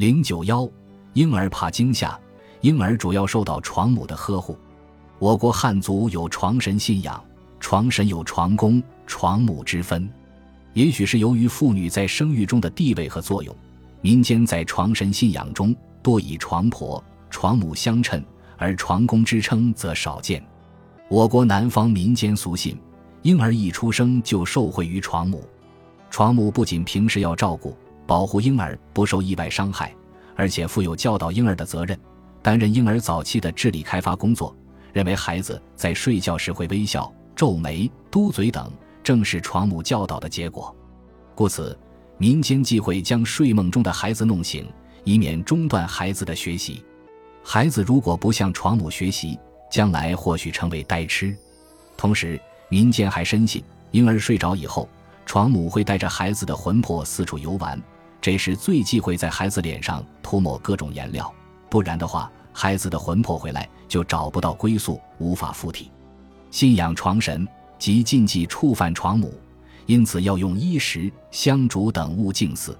零九幺，婴儿怕惊吓，婴儿主要受到床母的呵护。我国汉族有床神信仰，床神有床公、床母之分。也许是由于妇女在生育中的地位和作用，民间在床神信仰中多以床婆、床母相称，而床公之称则少见。我国南方民间俗信，婴儿一出生就受惠于床母，床母不仅平时要照顾。保护婴儿不受意外伤害，而且负有教导婴儿的责任，担任婴儿早期的智力开发工作。认为孩子在睡觉时会微笑、皱眉、嘟嘴等，正是床母教导的结果。故此，民间忌讳将睡梦中的孩子弄醒，以免中断孩子的学习。孩子如果不向床母学习，将来或许成为呆痴。同时，民间还深信，婴儿睡着以后，床母会带着孩子的魂魄四处游玩。这时最忌讳在孩子脸上涂抹各种颜料，不然的话，孩子的魂魄回来就找不到归宿，无法附体。信仰床神即禁忌触犯床母，因此要用衣食香烛等物敬祀。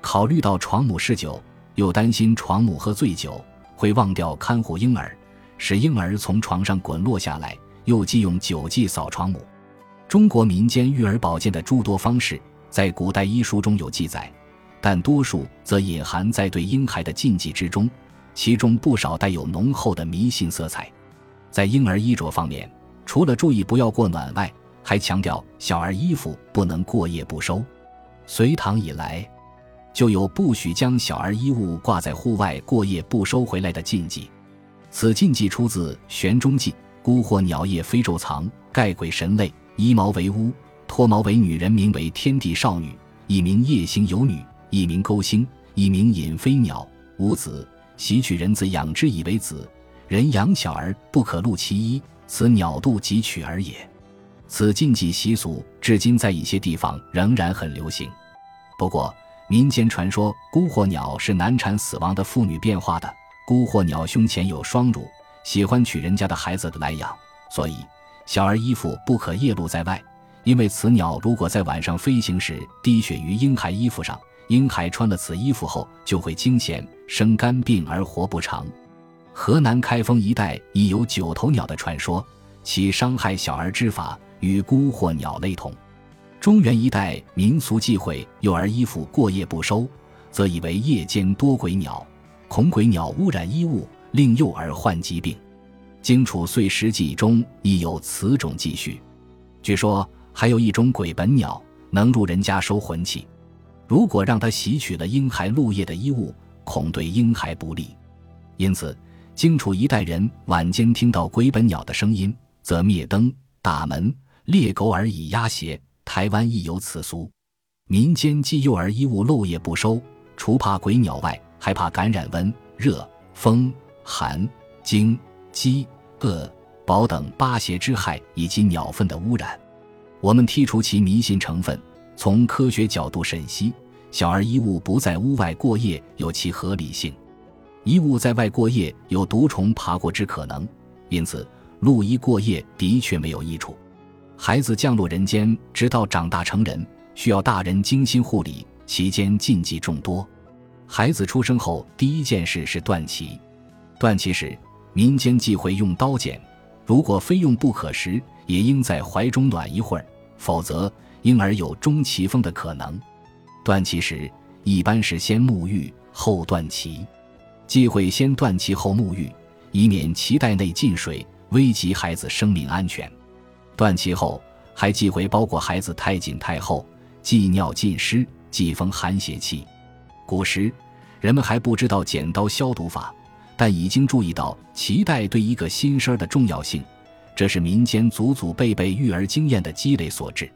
考虑到床母嗜酒，又担心床母喝醉酒会忘掉看护婴儿，使婴儿从床上滚落下来，又忌用酒祭扫床母。中国民间育儿保健的诸多方式，在古代医书中有记载。但多数则隐含在对婴孩的禁忌之中，其中不少带有浓厚的迷信色彩。在婴儿衣着方面，除了注意不要过暖外，还强调小儿衣服不能过夜不收。隋唐以来，就有不许将小儿衣物挂在户外过夜不收回来的禁忌。此禁忌出自《玄中记》：“孤或鸟夜飞昼藏，盖鬼神类，衣毛为巫，脱毛为女人，名为天地少女，一名夜行游女。”一名钩星，一名引飞鸟，无子，袭取人子养之以为子。人养小儿不可露其衣，此鸟肚即取而也。此禁忌习俗至今在一些地方仍然很流行。不过，民间传说孤或鸟是难产死亡的妇女变化的。孤或鸟胸前有双乳，喜欢取人家的孩子的来养，所以小儿衣服不可夜露在外，因为此鸟如果在晚上飞行时滴血于婴孩衣服上。婴孩穿了此衣服后就会惊险、生肝病而活不长。河南开封一带已有九头鸟的传说，其伤害小儿之法与孤或鸟类同。中原一带民俗忌讳幼儿衣服过夜不收，则以为夜间多鬼鸟，恐鬼鸟污染衣物，令幼儿患疾病。《荆楚岁时记》中亦有此种记叙。据说还有一种鬼本鸟，能入人家收魂气。如果让他吸取了婴孩露夜的衣物，恐对婴孩不利，因此荆楚一代人晚间听到鬼本鸟的声音，则灭灯、打门、猎狗而以压邪。台湾亦有此俗。民间忌幼儿衣物漏夜不收，除怕鬼鸟外，还怕感染温、热、风、寒、惊、饥、饿、饱等八邪之害，以及鸟粪的污染。我们剔除其迷信成分。从科学角度审析，小儿衣物不在屋外过夜有其合理性。衣物在外过夜有毒虫爬过之可能，因此露衣过夜的确没有益处。孩子降落人间，直到长大成人，需要大人精心护理，其间禁忌众多。孩子出生后第一件事是断脐，断脐时民间忌讳用刀剪，如果非用不可时，也应在怀中暖一会儿，否则。婴儿有中脐风的可能，断脐时一般是先沐浴后断脐，忌讳先断脐后沐浴，以免脐带内进水，危及孩子生命安全。断脐后还忌讳包裹孩子太紧太厚，忌尿浸湿，忌风寒邪气。古时人们还不知道剪刀消毒法，但已经注意到脐带对一个新生儿的重要性，这是民间祖祖辈辈育儿经验的积累所致。